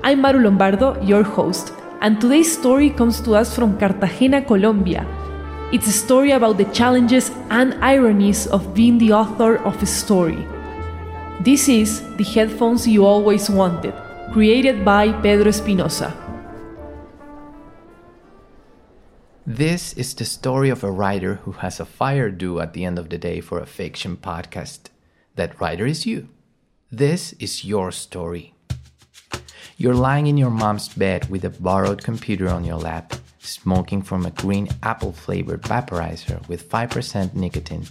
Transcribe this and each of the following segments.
I'm Maru Lombardo, your host, and today's story comes to us from Cartagena, Colombia. It's a story about the challenges and ironies of being the author of a story. This is The Headphones You Always Wanted, created by Pedro Espinosa. This is the story of a writer who has a fire due at the end of the day for a fiction podcast. That writer is you. This is your story. You're lying in your mom's bed with a borrowed computer on your lap, smoking from a green apple flavored vaporizer with 5% nicotine.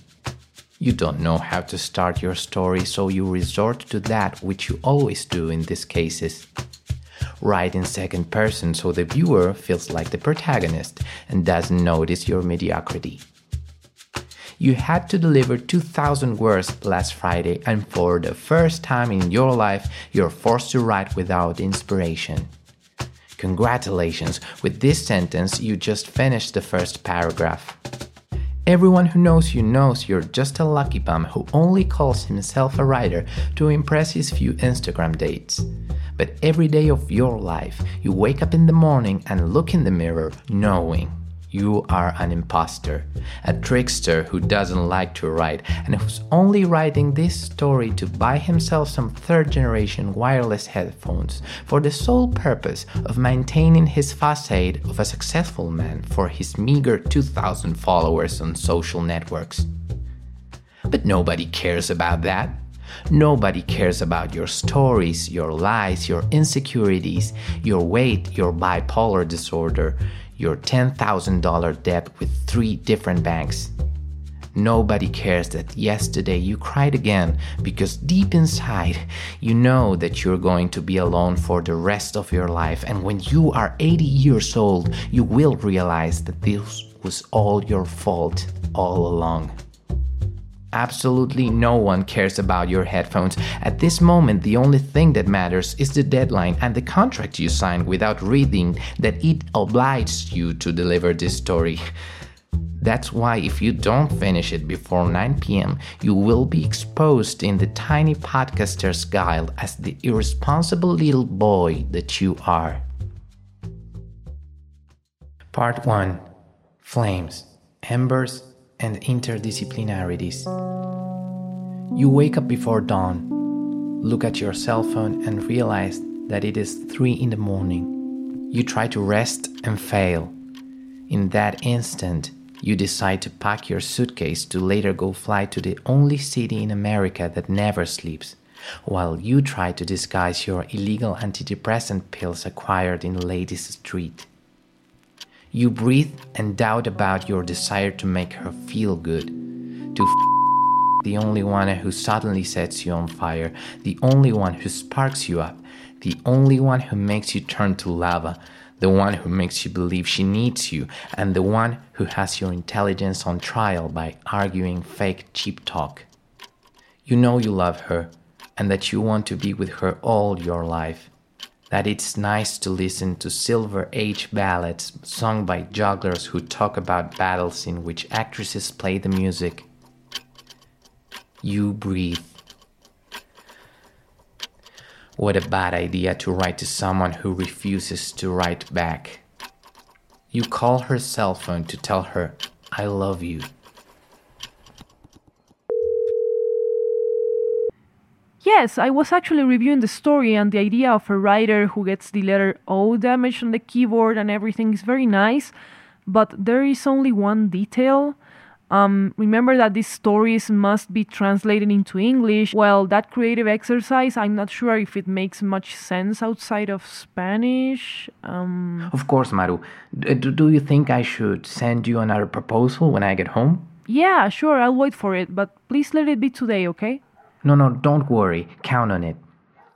You don't know how to start your story, so you resort to that which you always do in these cases. Write in second person so the viewer feels like the protagonist and doesn't notice your mediocrity. You had to deliver 2,000 words last Friday, and for the first time in your life, you're forced to write without inspiration. Congratulations, with this sentence, you just finished the first paragraph. Everyone who knows you knows you're just a lucky bum who only calls himself a writer to impress his few Instagram dates. But every day of your life, you wake up in the morning and look in the mirror knowing you are an impostor, a trickster who doesn't like to write and who's only writing this story to buy himself some third generation wireless headphones for the sole purpose of maintaining his facade of a successful man for his meager 2,000 followers on social networks. But nobody cares about that. Nobody cares about your stories, your lies, your insecurities, your weight, your bipolar disorder, your $10,000 debt with three different banks. Nobody cares that yesterday you cried again because deep inside you know that you're going to be alone for the rest of your life. And when you are 80 years old, you will realize that this was all your fault all along. Absolutely no one cares about your headphones. At this moment, the only thing that matters is the deadline and the contract you signed without reading that it obliges you to deliver this story. That's why, if you don't finish it before 9 pm, you will be exposed in the tiny podcaster's guile as the irresponsible little boy that you are. Part 1 Flames, Embers, and interdisciplinarities. You wake up before dawn, look at your cell phone, and realize that it is 3 in the morning. You try to rest and fail. In that instant, you decide to pack your suitcase to later go fly to the only city in America that never sleeps, while you try to disguise your illegal antidepressant pills acquired in Ladies Street. You breathe and doubt about your desire to make her feel good, to f- the only one who suddenly sets you on fire, the only one who sparks you up, the only one who makes you turn to lava, the one who makes you believe she needs you, and the one who has your intelligence on trial by arguing fake cheap talk. You know you love her and that you want to be with her all your life. That it's nice to listen to Silver Age ballads sung by jugglers who talk about battles in which actresses play the music. You breathe. What a bad idea to write to someone who refuses to write back. You call her cell phone to tell her, I love you. Yes, I was actually reviewing the story, and the idea of a writer who gets the letter O damaged on the keyboard and everything is very nice, but there is only one detail. Um, remember that these stories must be translated into English. Well, that creative exercise, I'm not sure if it makes much sense outside of Spanish. Um, Of course, Maru. D- Do, do you think I should send you another proposal when I get home? yeah, sure, I'll wait for it, but please let it be today, okay? No, no, don't worry. Count on it.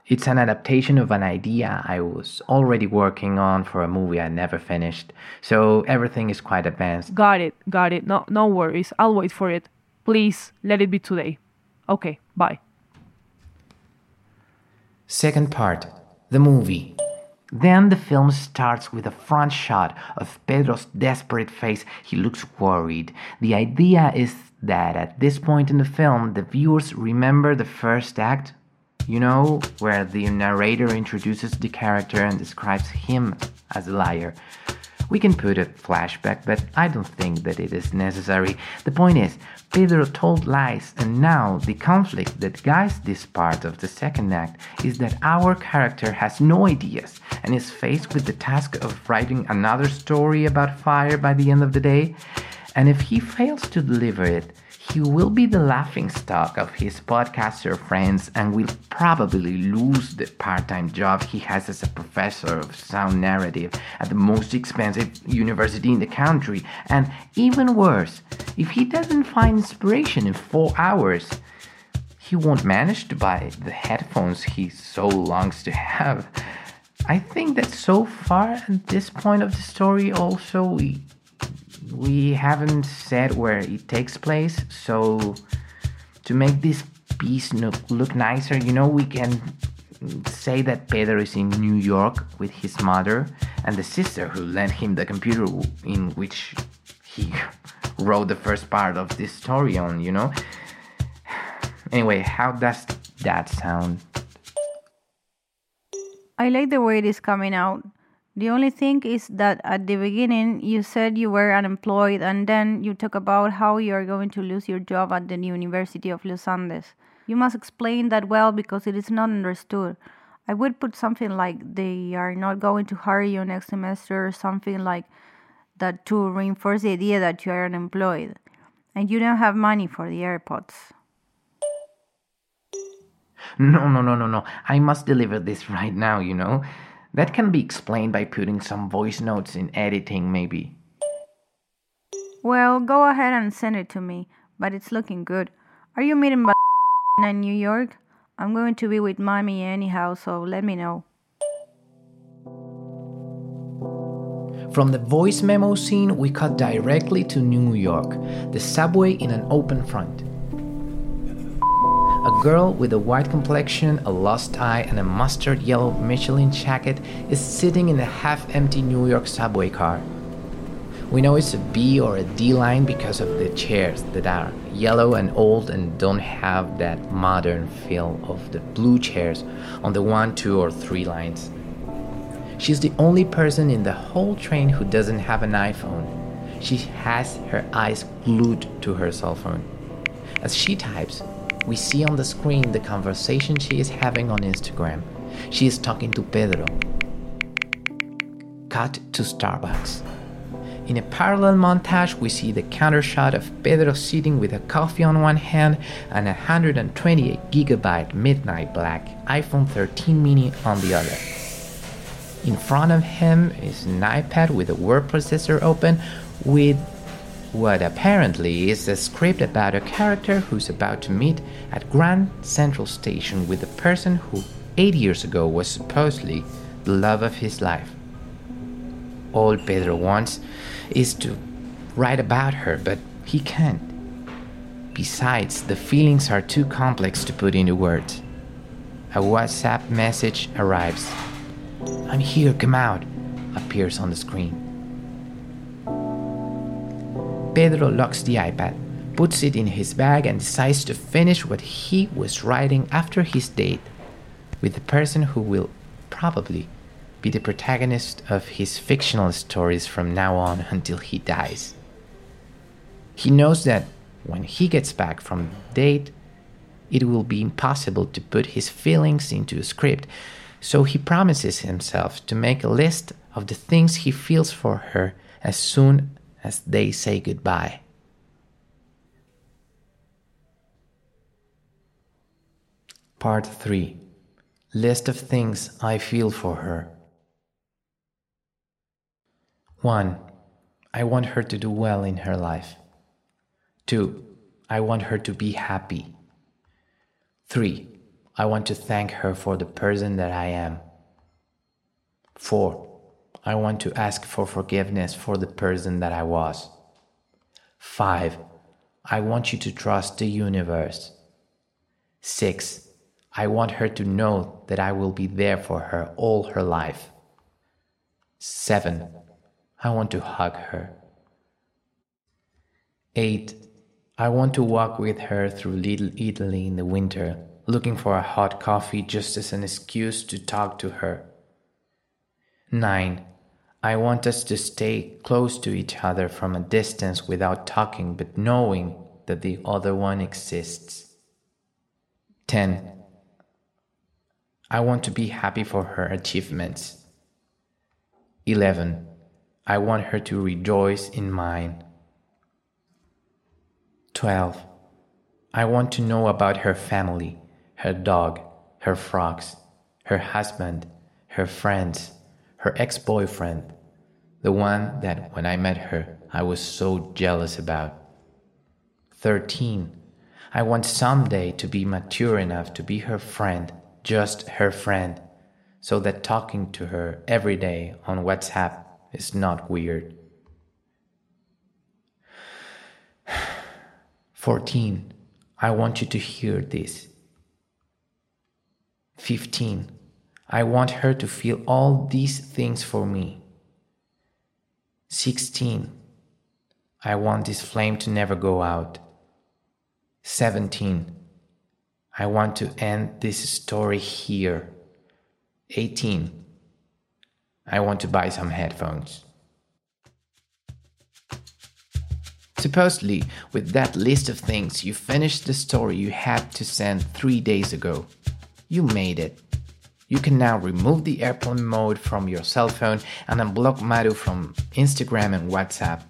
It's an adaptation of an idea I was already working on for a movie I never finished, so everything is quite advanced. Got it, got it. No, no worries. I'll wait for it. Please let it be today. Okay, bye. Second part The movie. Then the film starts with a front shot of Pedro's desperate face. He looks worried. The idea is that at this point in the film, the viewers remember the first act, you know, where the narrator introduces the character and describes him as a liar. We can put a flashback, but I don't think that it is necessary. The point is, Pedro told lies, and now the conflict that guides this part of the second act is that our character has no ideas and is faced with the task of writing another story about fire by the end of the day. And if he fails to deliver it, he will be the laughing stock of his podcaster friends and will probably lose the part time job he has as a professor of sound narrative at the most expensive university in the country. And even worse, if he doesn't find inspiration in four hours, he won't manage to buy the headphones he so longs to have. I think that so far at this point of the story, also, we haven't said where it takes place so to make this piece look, look nicer you know we can say that pedro is in new york with his mother and the sister who lent him the computer in which he wrote the first part of this story on you know anyway how does that sound I like the way it is coming out. The only thing is that at the beginning you said you were unemployed and then you talk about how you are going to lose your job at the University of Los Andes. You must explain that well because it is not understood. I would put something like they are not going to hire you next semester or something like that to reinforce the idea that you are unemployed and you don't have money for the AirPods. No, no, no, no, no. I must deliver this right now, you know? That can be explained by putting some voice notes in editing, maybe. Well, go ahead and send it to me, but it's looking good. Are you meeting by in New York? I'm going to be with mommy anyhow, so let me know. From the voice memo scene, we cut directly to New York, the subway in an open front. Girl with a white complexion, a lost eye, and a mustard yellow Michelin jacket is sitting in a half empty New York subway car. We know it's a B or a D line because of the chairs that are yellow and old and don't have that modern feel of the blue chairs on the 1, 2, or 3 lines. She's the only person in the whole train who doesn't have an iPhone. She has her eyes glued to her cell phone. As she types, we see on the screen the conversation she is having on Instagram. She is talking to Pedro. Cut to Starbucks. In a parallel montage, we see the counter shot of Pedro sitting with a coffee on one hand and a 128 gigabyte midnight black iPhone 13 mini on the other. In front of him is an iPad with a word processor open with what apparently is a script about a character who's about to meet at Grand Central Station with a person who eight years ago was supposedly the love of his life. All Pedro wants is to write about her, but he can't. Besides, the feelings are too complex to put into words. A WhatsApp message arrives. I'm here, come out, appears on the screen. Pedro locks the iPad, puts it in his bag, and decides to finish what he was writing after his date with the person who will probably be the protagonist of his fictional stories from now on until he dies. He knows that when he gets back from the date, it will be impossible to put his feelings into a script, so he promises himself to make a list of the things he feels for her as soon as they say goodbye. Part 3 List of things I feel for her. 1. I want her to do well in her life. 2. I want her to be happy. 3. I want to thank her for the person that I am. 4. I want to ask for forgiveness for the person that I was. 5. I want you to trust the universe. 6. I want her to know that I will be there for her all her life. 7. I want to hug her. 8. I want to walk with her through Little Italy in the winter, looking for a hot coffee just as an excuse to talk to her. 9. I want us to stay close to each other from a distance without talking but knowing that the other one exists. 10. I want to be happy for her achievements. 11. I want her to rejoice in mine. 12. I want to know about her family, her dog, her frogs, her husband, her friends, her ex boyfriend, the one that when I met her I was so jealous about. 13. I want someday to be mature enough to be her friend, just her friend, so that talking to her every day on WhatsApp is not weird. 14. I want you to hear this. 15. I want her to feel all these things for me. 16. I want this flame to never go out. 17. I want to end this story here. 18. I want to buy some headphones. Supposedly, with that list of things, you finished the story you had to send three days ago. You made it. You can now remove the airplane mode from your cell phone and unblock Maru from Instagram and WhatsApp.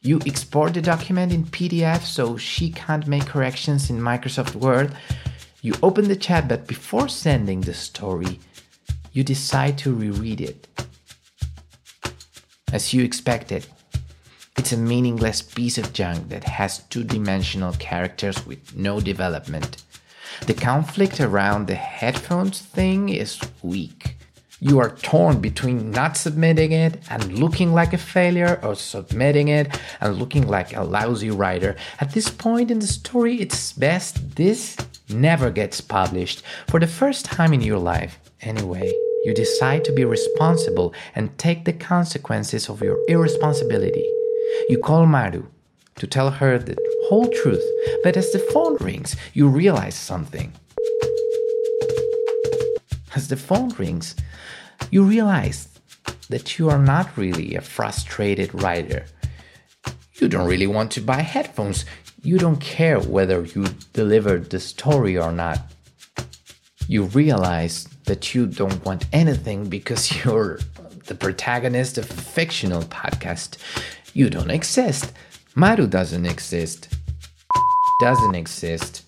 You export the document in PDF so she can't make corrections in Microsoft Word. You open the chat, but before sending the story, you decide to reread it. As you expected, it's a meaningless piece of junk that has two dimensional characters with no development. The conflict around the headphones thing is weak. You are torn between not submitting it and looking like a failure, or submitting it and looking like a lousy writer. At this point in the story, it's best this never gets published for the first time in your life, anyway you decide to be responsible and take the consequences of your irresponsibility. You call Maru to tell her the whole truth, but as the phone rings, you realize something. As the phone rings, you realize that you are not really a frustrated writer. You don't really want to buy headphones. You don't care whether you delivered the story or not. You realize that you don't want anything because you're the protagonist of a fictional podcast. You don't exist. Maru doesn't exist. doesn't exist.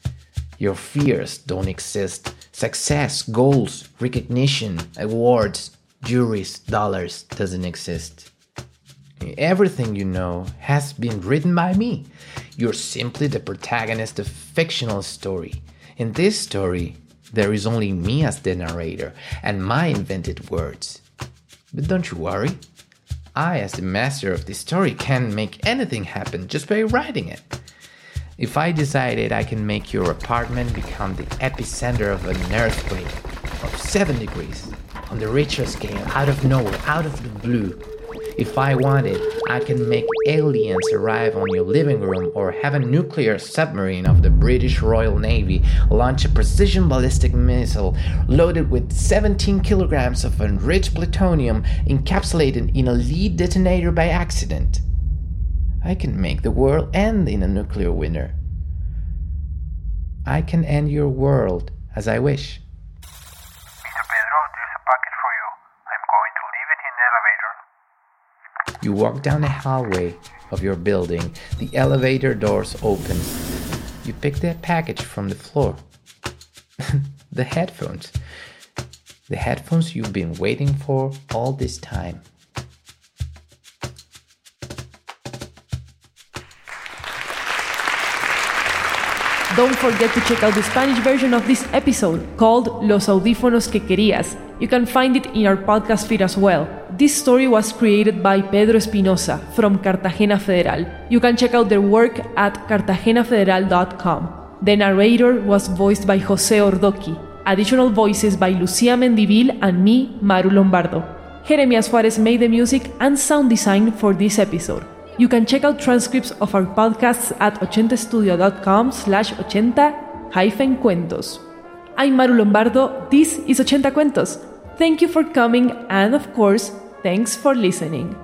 Your fears don't exist. Success, goals, recognition, awards, juries, dollars doesn't exist. Everything you know has been written by me. You're simply the protagonist of fictional story. In this story, there is only me as the narrator and my invented words. But don't you worry. I, as the master of the story, can make anything happen just by writing it. If I decided I can make your apartment become the epicenter of an earthquake of 7 degrees on the Richter scale out of nowhere, out of the blue, if I wanted, I can make aliens arrive on your living room or have a nuclear submarine of the British Royal Navy launch a precision ballistic missile loaded with 17 kilograms of enriched plutonium encapsulated in a lead detonator by accident. I can make the world end in a nuclear winter. I can end your world as I wish. Mr. Pedro, there's a package for you. I'm going to leave it in the elevator. You walk down the hallway of your building. The elevator doors open. You pick the package from the floor. the headphones. The headphones you've been waiting for all this time. Don't forget to check out the Spanish version of this episode called Los Audífonos que Querías. You can find it in our podcast feed as well. This story was created by Pedro Espinosa from Cartagena Federal. You can check out their work at cartagenafederal.com. The narrator was voiced by Jose Ordoqui. Additional voices by Lucia Mendivil and me, Maru Lombardo. Jeremias Juarez made the music and sound design for this episode. You can check out transcripts of our podcasts at 80studio.com slash 80 hyphen cuentos. I'm Maru Lombardo, this is 80 Cuentos. Thank you for coming and of course, thanks for listening.